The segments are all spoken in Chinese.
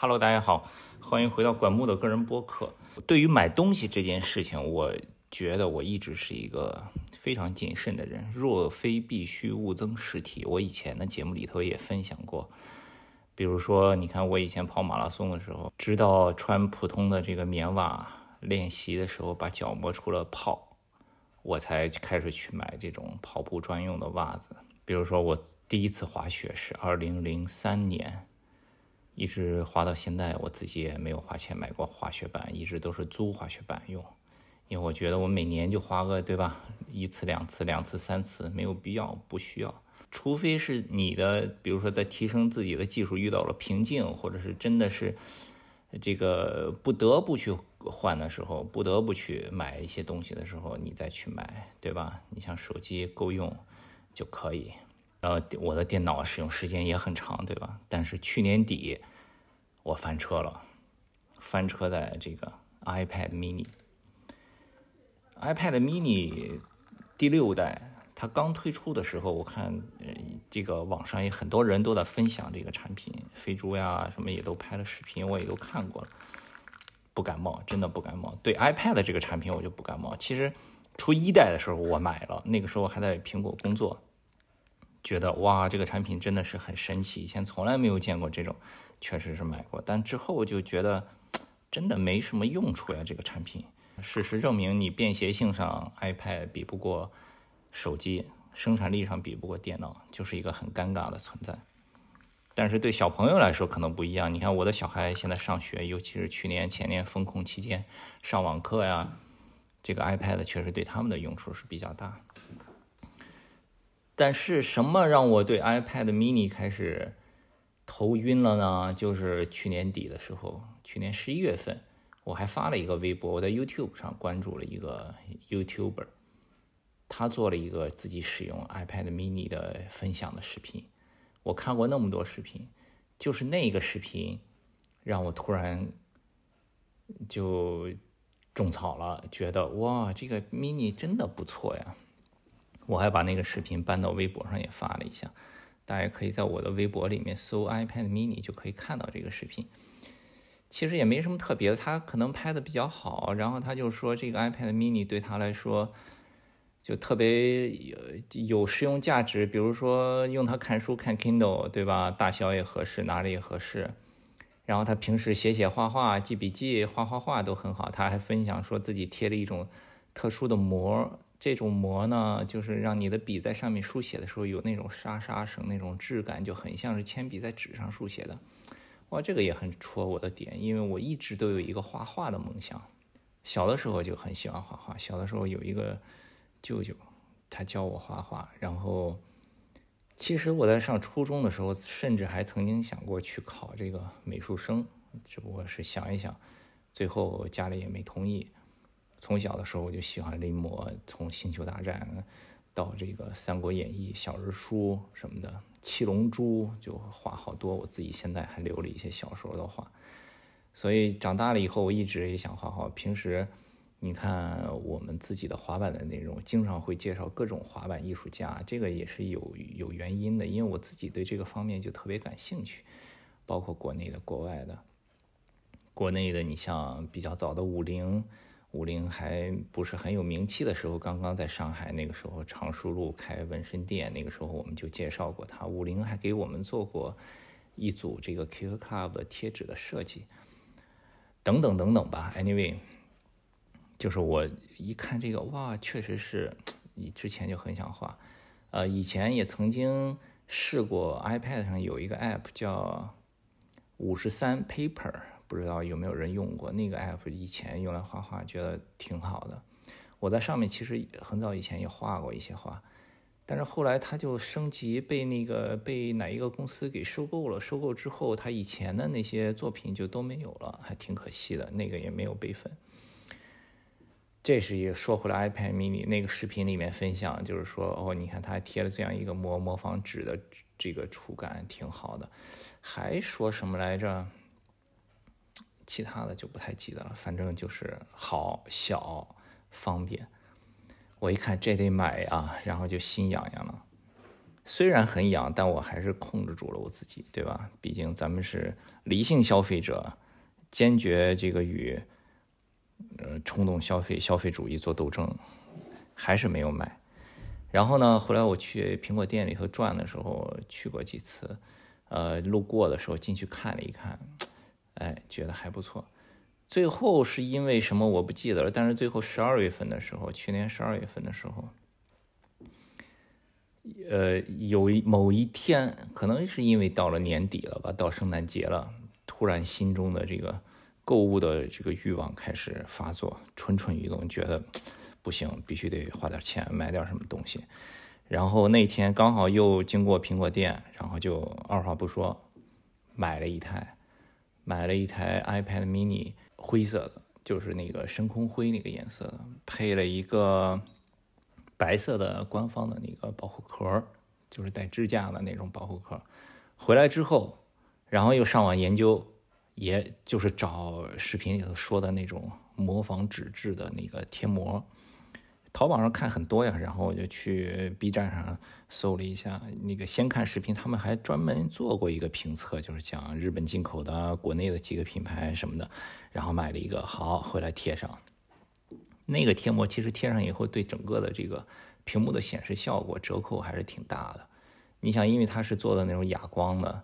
Hello，大家好，欢迎回到管木的个人播客。对于买东西这件事情，我觉得我一直是一个非常谨慎的人。若非必须，勿增实体。我以前的节目里头也分享过，比如说，你看我以前跑马拉松的时候，直到穿普通的这个棉袜练习的时候，把脚磨出了泡，我才开始去买这种跑步专用的袜子。比如说，我第一次滑雪是二零零三年。一直滑到现在，我自己也没有花钱买过滑雪板，一直都是租滑雪板用，因为我觉得我每年就滑个，对吧？一次两次，两次三次，没有必要，不需要。除非是你的，比如说在提升自己的技术遇到了瓶颈，或者是真的是这个不得不去换的时候，不得不去买一些东西的时候，你再去买，对吧？你像手机够用就可以。呃，我的电脑使用时间也很长，对吧？但是去年底我翻车了，翻车在这个 iPad mini。iPad mini 第六代，它刚推出的时候，我看呃这个网上也很多人都在分享这个产品，飞猪呀什么也都拍了视频，我也都看过了，不感冒，真的不感冒。对 iPad 这个产品我就不感冒。其实出一代的时候我买了，那个时候还在苹果工作。觉得哇，这个产品真的是很神奇，以前从来没有见过这种，确实是买过，但之后就觉得真的没什么用处呀。这个产品，事实证明，你便携性上 iPad 比不过手机，生产力上比不过电脑，就是一个很尴尬的存在。但是对小朋友来说可能不一样，你看我的小孩现在上学，尤其是去年前年封控期间上网课呀，这个 iPad 确实对他们的用处是比较大。但是什么让我对 iPad mini 开始头晕了呢？就是去年底的时候，去年十一月份，我还发了一个微博，我在 YouTube 上关注了一个 YouTuber，他做了一个自己使用 iPad mini 的分享的视频。我看过那么多视频，就是那个视频让我突然就种草了，觉得哇，这个 mini 真的不错呀。我还把那个视频搬到微博上也发了一下，大家可以在我的微博里面搜 iPad mini 就可以看到这个视频。其实也没什么特别的，他可能拍的比较好，然后他就说这个 iPad mini 对他来说就特别有有实用价值，比如说用它看书看 Kindle，对吧？大小也合适，拿着也合适。然后他平时写写画画、记笔记、画画画都很好。他还分享说自己贴了一种特殊的膜。这种膜呢，就是让你的笔在上面书写的时候有那种沙沙声，那种质感就很像是铅笔在纸上书写的。哇，这个也很戳我的点，因为我一直都有一个画画的梦想，小的时候就很喜欢画画。小的时候有一个舅舅，他教我画画，然后其实我在上初中的时候，甚至还曾经想过去考这个美术生，只不过是想一想，最后家里也没同意。从小的时候我就喜欢临摹，从《星球大战》到这个《三国演义》、小人书什么的，《七龙珠》就画好多。我自己现在还留了一些小时候的画。所以长大了以后，我一直也想画画。平时你看我们自己的滑板的内容，经常会介绍各种滑板艺术家，这个也是有有原因的，因为我自己对这个方面就特别感兴趣，包括国内的、国外的。国内的，你像比较早的五菱。五菱还不是很有名气的时候，刚刚在上海那个时候，常熟路开纹身店，那个时候我们就介绍过他。五菱还给我们做过一组这个 Kick Club 的贴纸的设计，等等等等吧。Anyway，就是我一看这个，哇，确实是，你之前就很想画，呃，以前也曾经试过 iPad 上有一个 App 叫五十三 Paper。不知道有没有人用过那个 app？以前用来画画，觉得挺好的。我在上面其实很早以前也画过一些画，但是后来它就升级，被那个被哪一个公司给收购了。收购之后，它以前的那些作品就都没有了，还挺可惜的。那个也没有备份。这是也说回来，iPad mini 那个视频里面分享，就是说哦，你看它还贴了这样一个模模仿纸的这个触感，挺好的。还说什么来着？其他的就不太记得了，反正就是好小方便。我一看这得买呀，然后就心痒痒了。虽然很痒，但我还是控制住了我自己，对吧？毕竟咱们是理性消费者，坚决这个与呃冲动消费、消费主义做斗争，还是没有买。然后呢，后来我去苹果店里头转的时候，去过几次，呃，路过的时候进去看了一看，哎，觉得还不错。最后是因为什么我不记得了，但是最后十二月份的时候，去年十二月份的时候，呃，有一某一天，可能是因为到了年底了吧，到圣诞节了，突然心中的这个购物的这个欲望开始发作，蠢蠢欲动，觉得不行，必须得花点钱买点什么东西。然后那天刚好又经过苹果店，然后就二话不说买了一台，买了一台 iPad mini。灰色的，就是那个深空灰那个颜色的，配了一个白色的官方的那个保护壳，就是带支架的那种保护壳。回来之后，然后又上网研究，也就是找视频里头说的那种模仿纸质的那个贴膜。淘宝上看很多呀，然后我就去 B 站上搜了一下，那个先看视频，他们还专门做过一个评测，就是讲日本进口的、国内的几个品牌什么的，然后买了一个，好回来贴上。那个贴膜其实贴上以后，对整个的这个屏幕的显示效果折扣还是挺大的。你想，因为它是做的那种哑光的，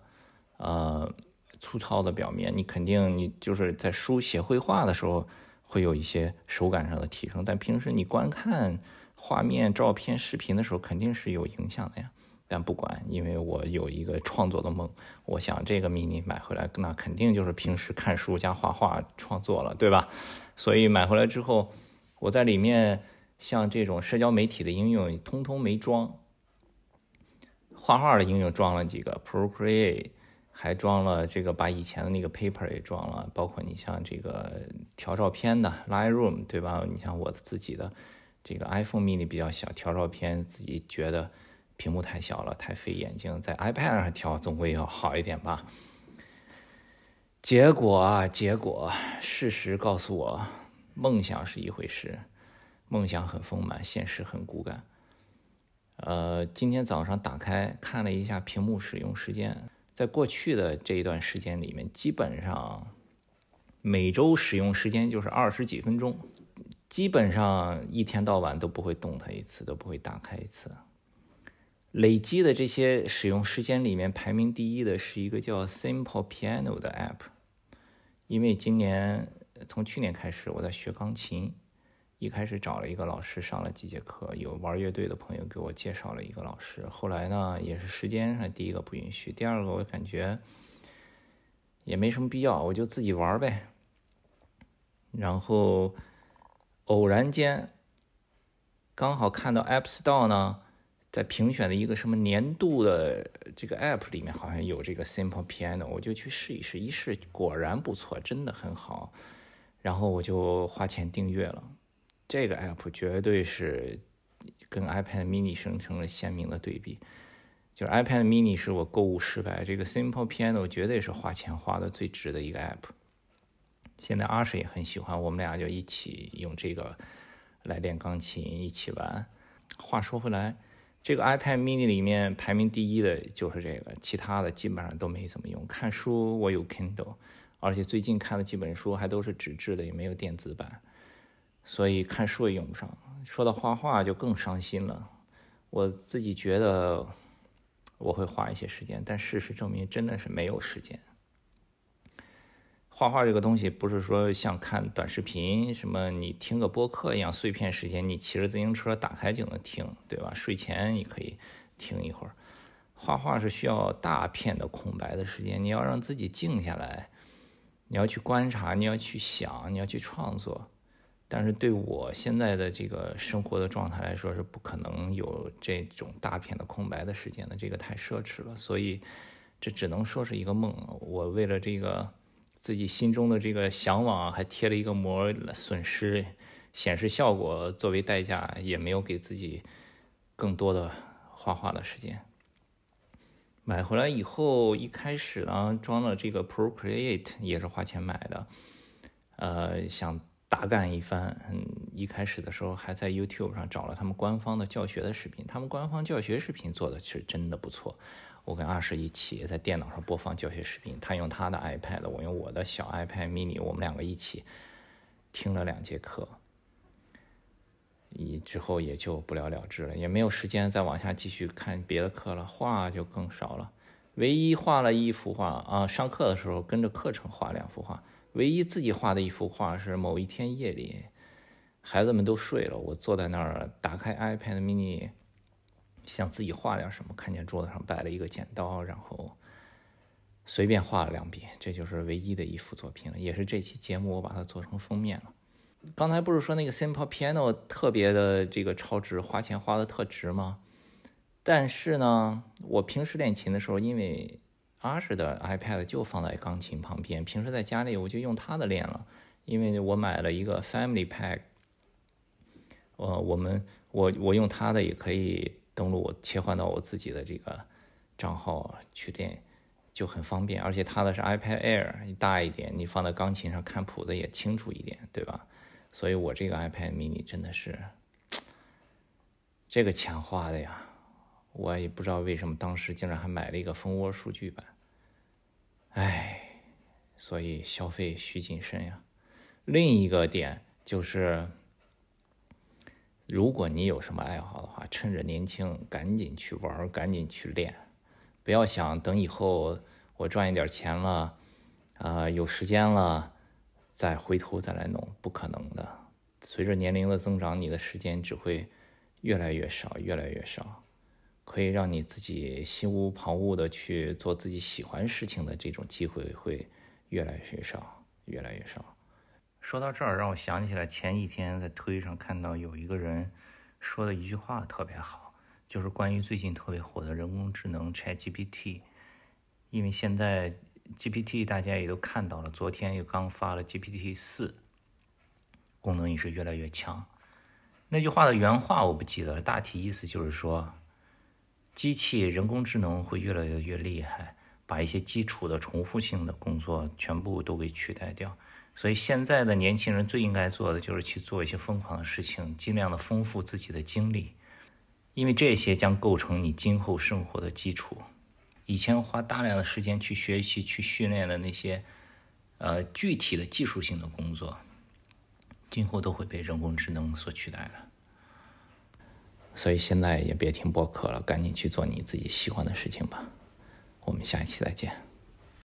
呃，粗糙的表面，你肯定你就是在书写绘画的时候。会有一些手感上的提升，但平时你观看画面、照片、视频的时候，肯定是有影响的呀。但不管，因为我有一个创作的梦，我想这个 mini 买回来，那肯定就是平时看书加画画创作了，对吧？所以买回来之后，我在里面像这种社交媒体的应用通通没装，画画的应用装了几个 Procreate。还装了这个，把以前的那个 paper 也装了，包括你像这个调照片的 Lightroom，对吧？你像我自己的这个 iPhone mini 比较小，调照片自己觉得屏幕太小了，太费眼睛，在 iPad 上调总归要好一点吧。结果啊，结果，事实告诉我，梦想是一回事，梦想很丰满，现实很骨感。呃，今天早上打开看了一下屏幕使用时间。在过去的这一段时间里面，基本上每周使用时间就是二十几分钟，基本上一天到晚都不会动它一次，都不会打开一次。累积的这些使用时间里面，排名第一的是一个叫 Simple Piano 的 App，因为今年从去年开始我在学钢琴。一开始找了一个老师上了几节课，有玩乐队的朋友给我介绍了一个老师。后来呢，也是时间上第一个不允许，第二个我感觉也没什么必要，我就自己玩呗。然后偶然间刚好看到 App Store 呢，在评选的一个什么年度的这个 App 里面，好像有这个 Simple Piano，我就去试一试，一试果然不错，真的很好。然后我就花钱订阅了。这个 app 绝对是跟 iPad mini 生成了鲜明的对比，就是 iPad mini 是我购物失败，这个 Simple Piano 绝对是花钱花的最值的一个 app。现在阿水也很喜欢，我们俩就一起用这个来练钢琴，一起玩。话说回来，这个 iPad mini 里面排名第一的就是这个，其他的基本上都没怎么用。看书我有 Kindle，而且最近看的几本书还都是纸质的，也没有电子版。所以看书也用不上，说到画画就更伤心了。我自己觉得我会花一些时间，但事实证明真的是没有时间。画画这个东西不是说像看短视频，什么你听个播客一样碎片时间，你骑着自行车打开就能听，对吧？睡前你可以听一会儿。画画是需要大片的空白的时间，你要让自己静下来，你要去观察，你要去想，你要去创作。但是对我现在的这个生活的状态来说，是不可能有这种大片的空白的时间的，这个太奢侈了。所以，这只能说是一个梦。我为了这个自己心中的这个向往，还贴了一个膜，损失显示效果作为代价，也没有给自己更多的画画的时间。买回来以后，一开始呢，装了这个 Procreate，也是花钱买的，呃，想。大干一番。嗯，一开始的时候还在 YouTube 上找了他们官方的教学的视频，他们官方教学视频做的是真的不错。我跟阿石一起在电脑上播放教学视频，他用他的 iPad，我用我的小 iPad mini，我们两个一起听了两节课。以之后也就不了了之了，也没有时间再往下继续看别的课了，画就更少了。唯一画了一幅画啊，上课的时候跟着课程画两幅画。唯一自己画的一幅画是某一天夜里，孩子们都睡了，我坐在那儿打开 iPad mini，想自己画点什么，看见桌子上摆了一个剪刀，然后随便画了两笔，这就是唯一的一幅作品了，也是这期节目我把它做成封面了。刚才不是说那个 Simple Piano 特别的这个超值，花钱花的特值吗？但是呢，我平时练琴的时候，因为阿什的 iPad 就放在钢琴旁边，平时在家里我就用他的练了。因为我买了一个 Family Pack，呃，我们我我用他的也可以登录切换到我自己的这个账号去练，就很方便。而且他的是 iPad Air，大一点，你放在钢琴上看谱子也清楚一点，对吧？所以我这个 iPad mini 真的是这个钱花的呀，我也不知道为什么当时竟然还买了一个蜂窝数据版，哎，所以消费需谨慎呀。另一个点就是，如果你有什么爱好的话，趁着年轻赶紧去玩，赶紧去练，不要想等以后我赚一点钱了，啊，有时间了。再回头再来弄，不可能的。随着年龄的增长，你的时间只会越来越少，越来越少。可以让你自己心无旁骛的去做自己喜欢事情的这种机会会越来越少，越来越少。说到这儿，让我想起来前几天在推上看到有一个人说的一句话特别好，就是关于最近特别火的人工智能 ChatGPT，因为现在。GPT 大家也都看到了，昨天又刚发了 GPT 四，功能也是越来越强。那句话的原话我不记得了，大体意思就是说，机器人工智能会越来越厉害，把一些基础的重复性的工作全部都给取代掉。所以现在的年轻人最应该做的就是去做一些疯狂的事情，尽量的丰富自己的经历，因为这些将构成你今后生活的基础。以前花大量的时间去学习、去训练的那些，呃，具体的技术性的工作，今后都会被人工智能所取代了。所以现在也别听播客了，赶紧去做你自己喜欢的事情吧。我们下一期再见。